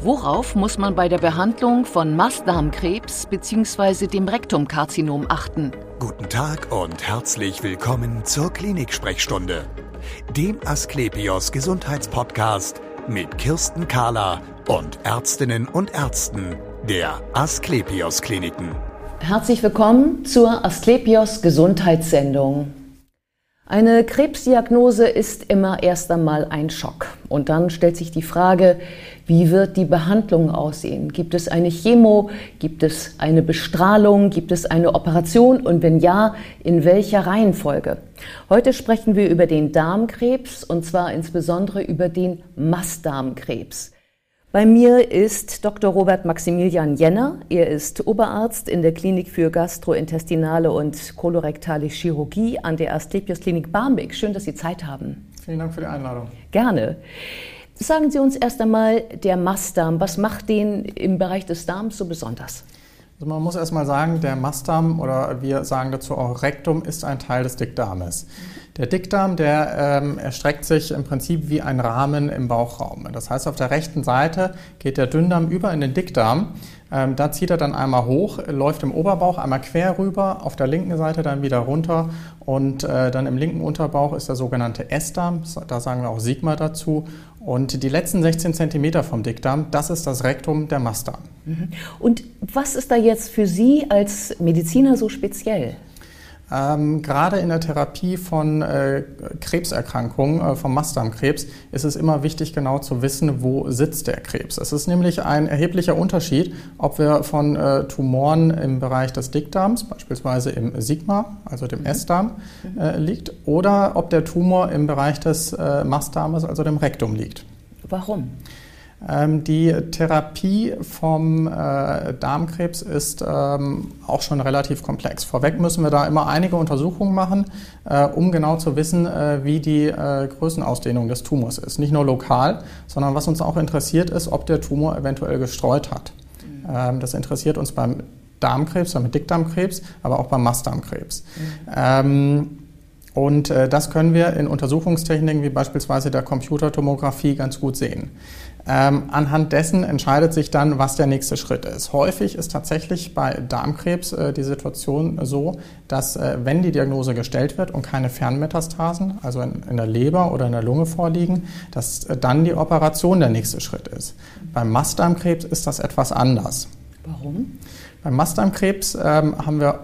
Worauf muss man bei der Behandlung von Mastdarmkrebs bzw. dem Rektumkarzinom achten? Guten Tag und herzlich willkommen zur Klinik-Sprechstunde, dem Asklepios Gesundheitspodcast mit Kirsten Kahler und Ärztinnen und Ärzten der Asklepios Kliniken. Herzlich willkommen zur Asklepios Gesundheitssendung. Eine Krebsdiagnose ist immer erst einmal ein Schock. Und dann stellt sich die Frage, wie wird die Behandlung aussehen? Gibt es eine Chemo? Gibt es eine Bestrahlung? Gibt es eine Operation? Und wenn ja, in welcher Reihenfolge? Heute sprechen wir über den Darmkrebs und zwar insbesondere über den Mastdarmkrebs. Bei mir ist Dr. Robert Maximilian Jenner. Er ist Oberarzt in der Klinik für Gastrointestinale und kolorektale Chirurgie an der Asklepios Klinik Barmbek. Schön, dass Sie Zeit haben. Vielen Dank für die Einladung. Gerne. Sagen Sie uns erst einmal der Mastdarm. Was macht den im Bereich des Darms so besonders? Also man muss erst mal sagen, der Mastdarm oder wir sagen dazu auch Rektum ist ein Teil des Dickdarmes. Der Dickdarm, der ähm, erstreckt sich im Prinzip wie ein Rahmen im Bauchraum. Das heißt, auf der rechten Seite geht der Dünndarm über in den Dickdarm. Ähm, da zieht er dann einmal hoch, läuft im Oberbauch einmal quer rüber, auf der linken Seite dann wieder runter und äh, dann im linken Unterbauch ist der sogenannte S-Darm, da sagen wir auch Sigma dazu. Und die letzten 16 Zentimeter vom Dickdarm, das ist das Rektum der Mastdarm. Mhm. Und was ist da jetzt für Sie als Mediziner so speziell? Ähm, gerade in der Therapie von äh, Krebserkrankungen, äh, vom Mastdarmkrebs, ist es immer wichtig, genau zu wissen, wo sitzt der Krebs. Es ist nämlich ein erheblicher Unterschied, ob wir von äh, Tumoren im Bereich des Dickdarms, beispielsweise im Sigma, also dem mhm. S-Darm, äh, liegt, oder ob der Tumor im Bereich des äh, Mastdarmes, also dem Rektum, liegt. Warum? Ähm, die Therapie vom äh, Darmkrebs ist ähm, auch schon relativ komplex. Vorweg müssen wir da immer einige Untersuchungen machen, äh, um genau zu wissen, äh, wie die Größenausdehnung des Tumors ist. Nicht nur lokal, sondern was uns auch interessiert ist, ob der Tumor eventuell gestreut hat. Ähm, das interessiert uns beim Darmkrebs, beim Dickdarmkrebs, aber auch beim Mastdarmkrebs. Mhm. Und das können wir in Untersuchungstechniken wie beispielsweise der Computertomographie ganz gut sehen. Ähm, anhand dessen entscheidet sich dann, was der nächste Schritt ist. Häufig ist tatsächlich bei Darmkrebs äh, die Situation so, dass äh, wenn die Diagnose gestellt wird und keine Fernmetastasen, also in, in der Leber oder in der Lunge vorliegen, dass äh, dann die Operation der nächste Schritt ist. Beim Mastdarmkrebs ist das etwas anders. Warum? Beim Mastdarmkrebs ähm, haben wir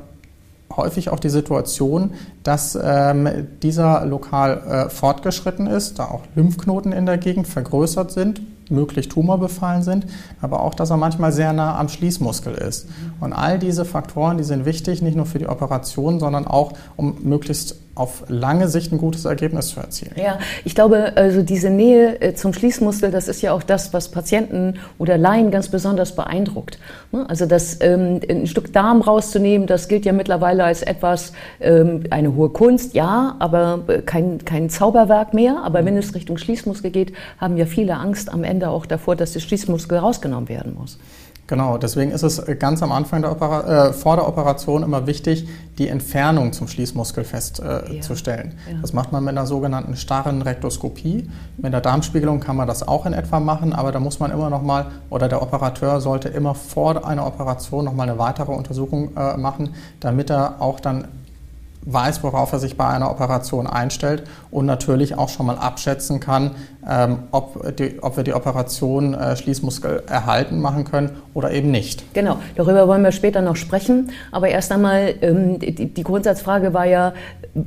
häufig auch die Situation, dass ähm, dieser lokal äh, fortgeschritten ist, da auch Lymphknoten in der Gegend vergrößert sind, möglich tumorbefallen sind, aber auch, dass er manchmal sehr nah am Schließmuskel ist. Und all diese Faktoren, die sind wichtig, nicht nur für die Operation, sondern auch, um möglichst auf lange Sicht ein gutes Ergebnis zu erzielen. Ja, ich glaube, also diese Nähe äh, zum Schließmuskel, das ist ja auch das, was Patienten oder Laien ganz besonders beeindruckt. Ne? Also das ähm, ein Stück Darm rauszunehmen, das gilt ja mittlerweile als etwas ähm, eine hohe Kunst, ja, aber äh, kein kein Zauberwerk mehr. Aber wenn es Richtung Schließmuskel geht, haben ja viele Angst am Ende auch davor, dass der Schließmuskel rausgenommen werden muss. Genau, deswegen ist es ganz am Anfang der Opera äh, vor der Operation immer wichtig, die Entfernung zum Schließmuskel festzustellen. Äh, ja, ja. Das macht man mit einer sogenannten starren Rektoskopie. Mit der Darmspiegelung kann man das auch in etwa machen, aber da muss man immer noch mal oder der Operateur sollte immer vor einer Operation noch mal eine weitere Untersuchung äh, machen, damit er auch dann weiß, worauf er sich bei einer Operation einstellt und natürlich auch schon mal abschätzen kann, ähm, ob, die, ob, wir die Operation äh, Schließmuskel erhalten machen können oder eben nicht. Genau, darüber wollen wir später noch sprechen. Aber erst einmal, ähm, die, die, Grundsatzfrage war ja,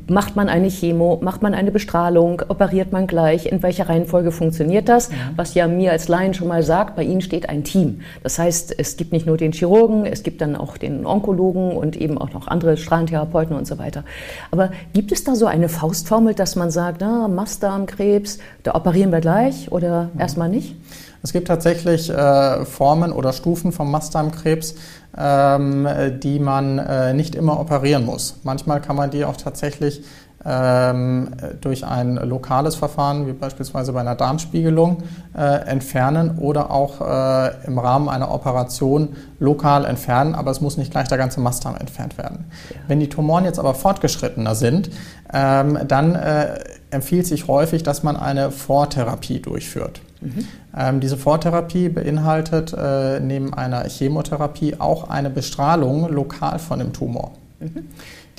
macht man eine Chemo, macht man eine Bestrahlung, operiert man gleich, in welcher Reihenfolge funktioniert das? Ja. Was ja mir als Laien schon mal sagt, bei Ihnen steht ein Team. Das heißt, es gibt nicht nur den Chirurgen, es gibt dann auch den Onkologen und eben auch noch andere Strahlentherapeuten und so weiter. Aber gibt es da so eine Faustformel, dass man sagt, na, Mastdarmkrebs, da operieren wir gleich oder erstmal nicht? Es gibt tatsächlich äh, Formen oder Stufen vom Mastdarmkrebs, ähm, die man äh, nicht immer operieren muss. Manchmal kann man die auch tatsächlich ähm, durch ein lokales Verfahren, wie beispielsweise bei einer Darmspiegelung, äh, entfernen oder auch äh, im Rahmen einer Operation lokal entfernen, aber es muss nicht gleich der ganze Mastdarm entfernt werden. Ja. Wenn die Tumoren jetzt aber fortgeschrittener sind, ähm, dann äh, empfiehlt sich häufig, dass man eine Vortherapie durchführt. Mhm. Ähm, diese Vortherapie beinhaltet äh, neben einer Chemotherapie auch eine Bestrahlung lokal von dem Tumor. Mhm.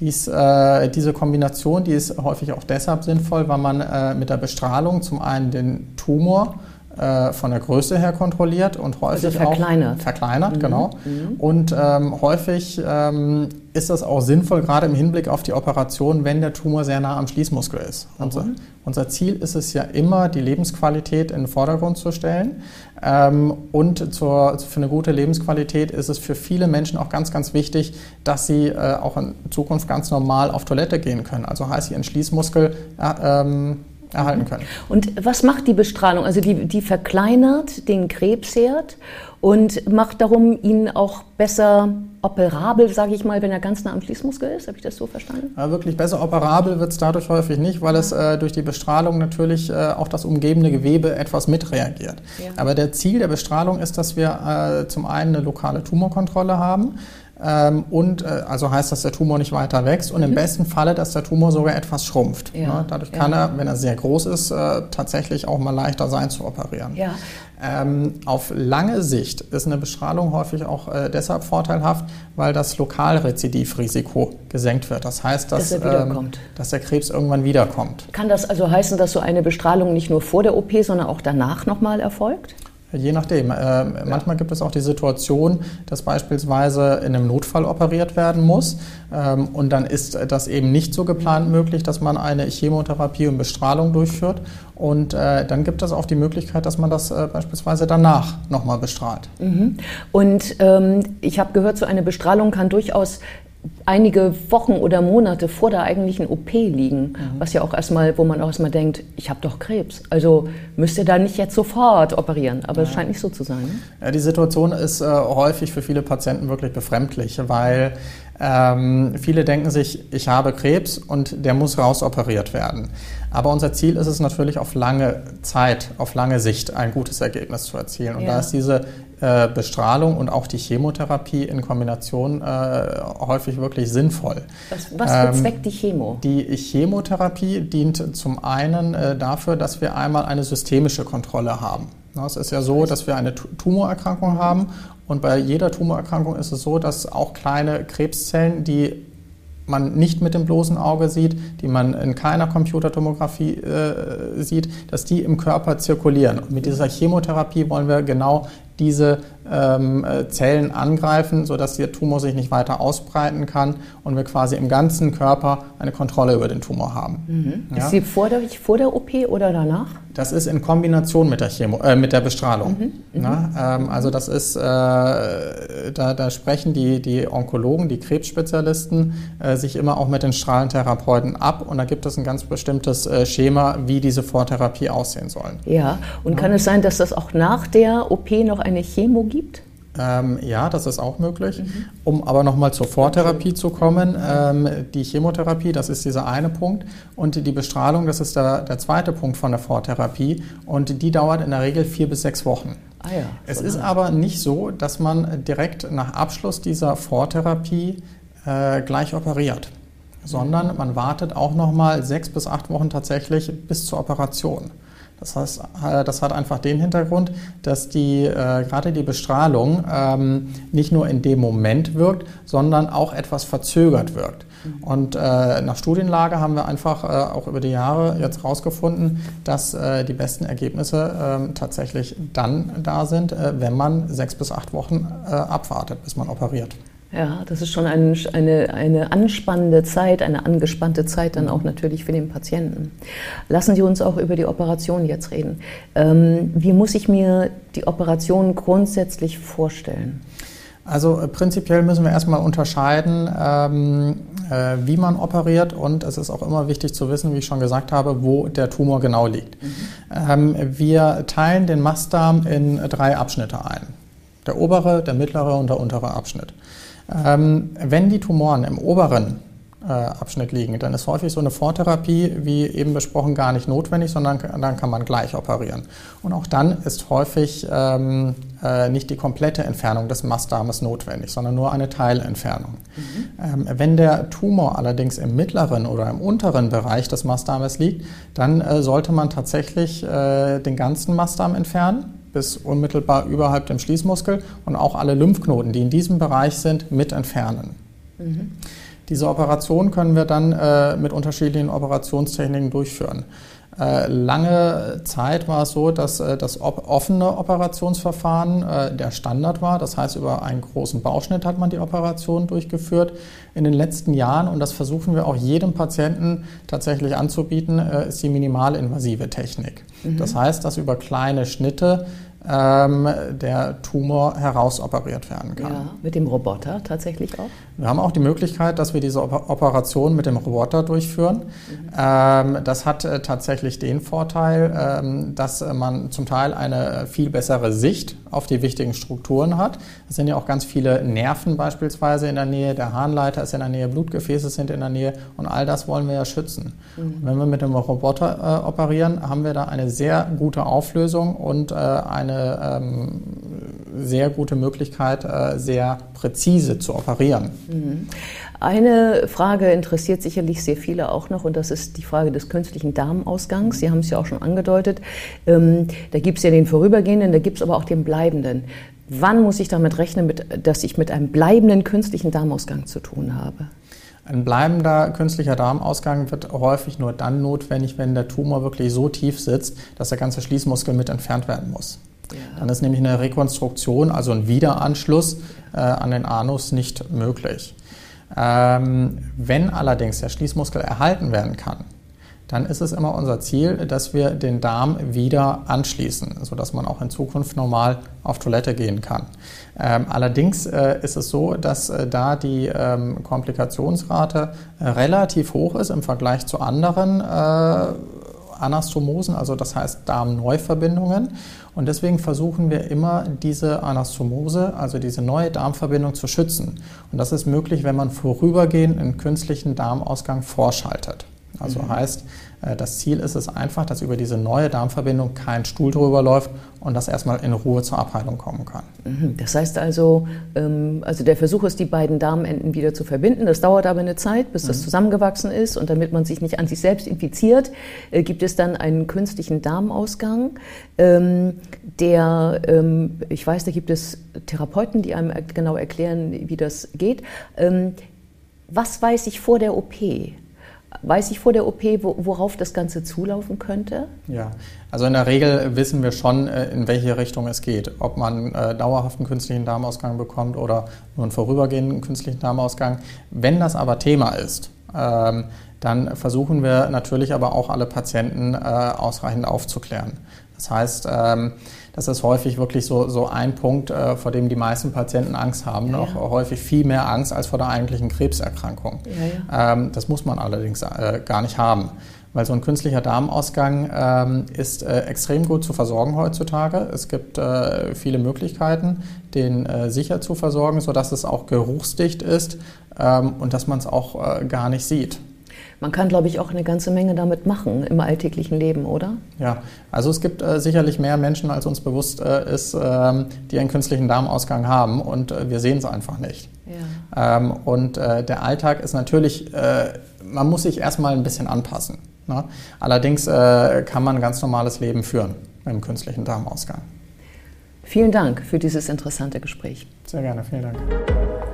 Dies, äh, diese Kombination, die ist häufig auch deshalb sinnvoll, weil man äh, mit der Bestrahlung zum einen den Tumor äh, von der Größe her kontrolliert und häufig also verkleinert. auch verkleinert, mhm. genau. Mhm. Und ähm, häufig ähm, ist das auch sinnvoll, gerade im Hinblick auf die Operation, wenn der Tumor sehr nah am Schließmuskel ist. Mhm. Unser, unser, Ziel ist es ja immer, die Lebensqualität in den Vordergrund zu stellen. Ähm, und zur, für eine gute Lebensqualität ist es für viele Menschen auch ganz, ganz wichtig, dass sie äh, auch in Zukunft ganz normal auf Toilette gehen können. Also heißt, ihren Schließmuskel äh, ähm, erhalten können. Und was macht die Bestrahlung? Also die, die verkleinert den Krebsherd und macht darum ihn auch besser operabel, sage ich mal, wenn er ganz nah am Schließmuskel ist. Habe ich das so verstanden? Ja, wirklich besser operabel wird es dadurch häufig nicht, weil es äh, durch die Bestrahlung natürlich äh, auch das umgebende Gewebe etwas mitreagiert. Ja. Aber der Ziel der Bestrahlung ist, dass wir äh, zum einen eine lokale Tumorkontrolle haben. Ähm, und äh, also heißt, dass der Tumor nicht weiter wächst und mhm. im besten Falle, dass der Tumor sogar etwas schrumpft. Ja. Ne? Dadurch kann ja. er, wenn er sehr groß ist, äh, tatsächlich auch mal leichter sein zu operieren. Ja. Ähm, auf lange Sicht ist eine Bestrahlung häufig auch äh, deshalb vorteilhaft, weil das Lokalrezidivrisiko gesenkt wird. Das heißt, dass, dass, ähm, dass, der Krebs irgendwann wiederkommt. Kann das also heißen, dass so eine Bestrahlung nicht nur vor der OP, sondern auch danach nochmal erfolgt? Je nachdem. Äh. Manchmal gibt es auch die Situation, dass beispielsweise in einem Notfall operiert werden muss. Ähm, und dann ist das eben nicht so geplant möglich, dass man eine Chemotherapie und Bestrahlung durchführt. Und äh, dann gibt es auch die Möglichkeit, dass man das äh, beispielsweise danach nochmal bestrahlt. Mhm. Und ähm, ich habe gehört, so eine Bestrahlung kann durchaus einige Wochen oder Monate vor der eigentlichen OP liegen, mhm. was ja auch erstmal, wo man auch erstmal denkt, ich habe doch Krebs. Also müsst ihr da nicht jetzt sofort operieren. Aber es ja. scheint nicht so zu sein. Ne? Ja, die Situation ist äh, häufig für viele Patienten wirklich befremdlich, weil ähm, viele denken sich, ich habe Krebs und der muss rausoperiert werden. Aber unser Ziel ist es natürlich auf lange Zeit, auf lange Sicht ein gutes Ergebnis zu erzielen. Und ja. da ist diese äh, Bestrahlung und auch die Chemotherapie in Kombination äh, häufig wirklich sinnvoll. Was, was ähm, bezweckt die Chemo? Die Chemotherapie dient zum einen äh, dafür, dass wir einmal eine systemische Kontrolle haben. Es ist ja so, dass wir eine Tumorerkrankung haben und bei jeder Tumorerkrankung ist es so, dass auch kleine Krebszellen, die man nicht mit dem bloßen Auge sieht, die man in keiner Computertomographie äh, sieht, dass die im Körper zirkulieren. Und mit dieser Chemotherapie wollen wir genau diese ähm, äh, Zellen angreifen, sodass der Tumor sich nicht weiter ausbreiten kann und wir quasi im ganzen Körper eine Kontrolle über den Tumor haben. Mhm. Ja? Ist sie vor der, vor der OP oder danach? Das ist in Kombination mit der, Chemo, äh, mit der Bestrahlung. Mhm. Mhm. Ähm, also das ist, äh, da, da, sprechen die, die Onkologen, die Krebsspezialisten äh, sich immer auch mit den Strahlentherapeuten ab und da gibt es ein ganz bestimmtes äh, Schema, wie diese Vortherapie aussehen soll. Ja, und ja. kann es sein, dass das auch nach der OP noch eine Chemo gibt? Ähm, ja, das ist auch möglich. Mhm. Um aber nochmal zur Vortherapie zu kommen, ähm, die Chemotherapie, das ist dieser eine Punkt und die Bestrahlung, das ist der, der zweite Punkt von der Vortherapie und die dauert in der Regel vier bis sechs Wochen. Ah ja, es ist aber nicht so, dass man direkt nach Abschluss dieser Vortherapie äh, gleich operiert, sondern man wartet auch nochmal sechs bis acht Wochen tatsächlich bis zur Operation. Das heißt, äh, das hat einfach den Hintergrund, dass die, äh, gerade die Bestrahlung ähm, nicht nur in dem Moment wirkt, sondern auch etwas verzögert wirkt. Mhm. Und äh, nach Studienlage haben wir einfach äh, auch über die Jahre jetzt herausgefunden, dass äh, die besten Ergebnisse ähm, tatsächlich dann da sind, äh, wenn man sechs bis acht Wochen abwartet, bis man operiert. Ja, das ist schon ein, eine, eine anspannende Zeit, eine angespannte Zeit dann auch natürlich für den Patienten. Lassen Sie uns auch über die Operation jetzt reden. Ähm, wie muss ich mir die Operation grundsätzlich vorstellen? Also äh, prinzipiell müssen wir erstmal unterscheiden, ähm, äh, wie man operiert und es ist auch immer wichtig zu wissen, wie ich schon gesagt habe, wo der Tumor genau liegt. Mhm. Ähm, wir teilen den Mastdarm in drei Abschnitte ein. Der obere, der mittlere und der untere Abschnitt. Ähm, wenn die Tumoren im oberen Abschnitt liegen, dann ist häufig so eine Vortherapie, wie eben besprochen, gar nicht notwendig, sondern dann kann man gleich operieren. Und auch dann ist häufig ähm, äh, nicht die komplette Entfernung des Mastdarmes notwendig, sondern nur eine Teilentfernung. Mhm. Ähm, wenn der Tumor allerdings im mittleren oder im unteren Bereich des Mastdarmes liegt, dann äh, sollte man tatsächlich äh, den ganzen Mastdarm entfernen bis unmittelbar überhalb dem Schließmuskel und auch alle Lymphknoten, die in diesem Bereich sind, mit entfernen. Mhm. Diese Operation können wir dann äh, mit unterschiedlichen Operationstechniken durchführen. Äh, lange Zeit war es so, dass äh, das offene Operationsverfahren äh, der Standard war. Das heißt, über einen großen Bauschnitt hat man die Operation durchgeführt. In den letzten Jahren, und das versuchen wir auch jedem Patienten tatsächlich anzubieten, ist die minimalinvasive Technik. Mhm. Das heißt, dass über kleine Schnitte ähm, der Tumor herausoperiert werden kann. Ja, mit dem Roboter tatsächlich auch? Wir haben auch die Möglichkeit, dass wir diese Operation mit dem Roboter durchführen. Mhm. Ähm, das hat äh, tatsächlich den Vorteil, ähm, dass man zum Teil eine viel bessere Sicht auf die wichtigen Strukturen hat. Es sind ja auch ganz viele Nerven beispielsweise in der Nähe, der Harnleiter ist in der Nähe, Blutgefäße sind in der Nähe und all das wollen wir ja schützen. Mhm. Wenn wir mit dem Roboter äh, operieren, haben wir da eine sehr gute Auflösung und äh, eine ähm, sehr gute Möglichkeit, äh, sehr präzise zu operieren. Mhm. Eine Frage interessiert sicherlich sehr viele auch noch und das ist die Frage des künstlichen Darmausgangs. Sie haben es ja auch schon angedeutet. Ähm, da gibt es ja den vorübergehenden, da gibt es aber auch den bleibenden. Wann muss ich damit rechnen, mit, dass ich mit einem bleibenden künstlichen Darmausgang zu tun habe? Ein bleibender künstlicher Darmausgang wird häufig nur dann notwendig, wenn der Tumor wirklich so tief sitzt, dass der ganze Schließmuskel mit entfernt werden muss. Dann ist nämlich eine Rekonstruktion, also ein Wiederanschluss äh, an den Anus nicht möglich. Ähm, wenn allerdings der Schließmuskel erhalten werden kann, dann ist es immer unser Ziel, dass wir den Darm wieder anschließen, sodass man auch in Zukunft normal auf Toilette gehen kann. Ähm, allerdings äh, ist es so, dass äh, da die ähm, Komplikationsrate relativ hoch ist im Vergleich zu anderen äh, Anastomosen, also das heißt Darmneuverbindungen. Und deswegen versuchen wir immer, diese Anastomose, also diese neue Darmverbindung zu schützen. Und das ist möglich, wenn man vorübergehend einen künstlichen Darmausgang vorschaltet. Also mhm. heißt, das Ziel ist es einfach, dass über diese neue Darmverbindung kein Stuhl drüber läuft und das erstmal in Ruhe zur Abheilung kommen kann. Mhm. Das heißt also, ähm, also der Versuch ist, die beiden Darmenden wieder zu verbinden. Das dauert aber eine Zeit, bis das mhm. zusammengewachsen ist und damit man sich nicht an sich selbst infiziert, äh, gibt es dann einen künstlichen Darmausgang, ähm, der, ähm, ich weiß, da gibt es Therapeuten, die einem genau erklären, wie das geht. Was weiß ich vor der OP? Weiß ich vor der OP, worauf das Ganze zulaufen könnte? Ja, also in der Regel wissen wir schon, äh, in welche Richtung es geht. Ob man äh, dauerhaften künstlichen Darmausgang bekommt oder nur einen vorübergehenden künstlichen Darmausgang. Wenn das aber Thema ist, ähm, dann versuchen wir natürlich aber auch alle Patienten äh, ausreichend aufzuklären. Das heißt, ähm, das ist häufig wirklich so, so ein Punkt, äh, vor dem die meisten Patienten Angst haben, noch ja. häufig viel mehr Angst als vor der eigentlichen Krebserkrankung. Ja, ähm, das muss man allerdings äh, gar nicht haben. Weil so ein künstlicher Darmausgang ähm, ist äh, extrem gut zu versorgen heutzutage. Es gibt äh, viele Möglichkeiten, den äh, sicher zu versorgen, sodass es auch geruchsdicht ist ähm, und dass man es auch äh, gar nicht sieht. Man kann, glaube ich, auch eine ganze Menge damit machen im alltäglichen Leben, oder? Ja, also es gibt äh, sicherlich mehr Menschen, als uns bewusst äh, ist, ähm, die einen künstlichen Darmausgang haben und äh, wir sehen es einfach nicht. Ja. Ähm, und äh, der Alltag ist natürlich, äh, man muss sich erstmal ein bisschen anpassen. Ne? Allerdings äh, kann man ein ganz normales Leben führen mit einem künstlichen Darmausgang. Vielen Dank für dieses interessante Gespräch. Sehr gerne, vielen Dank.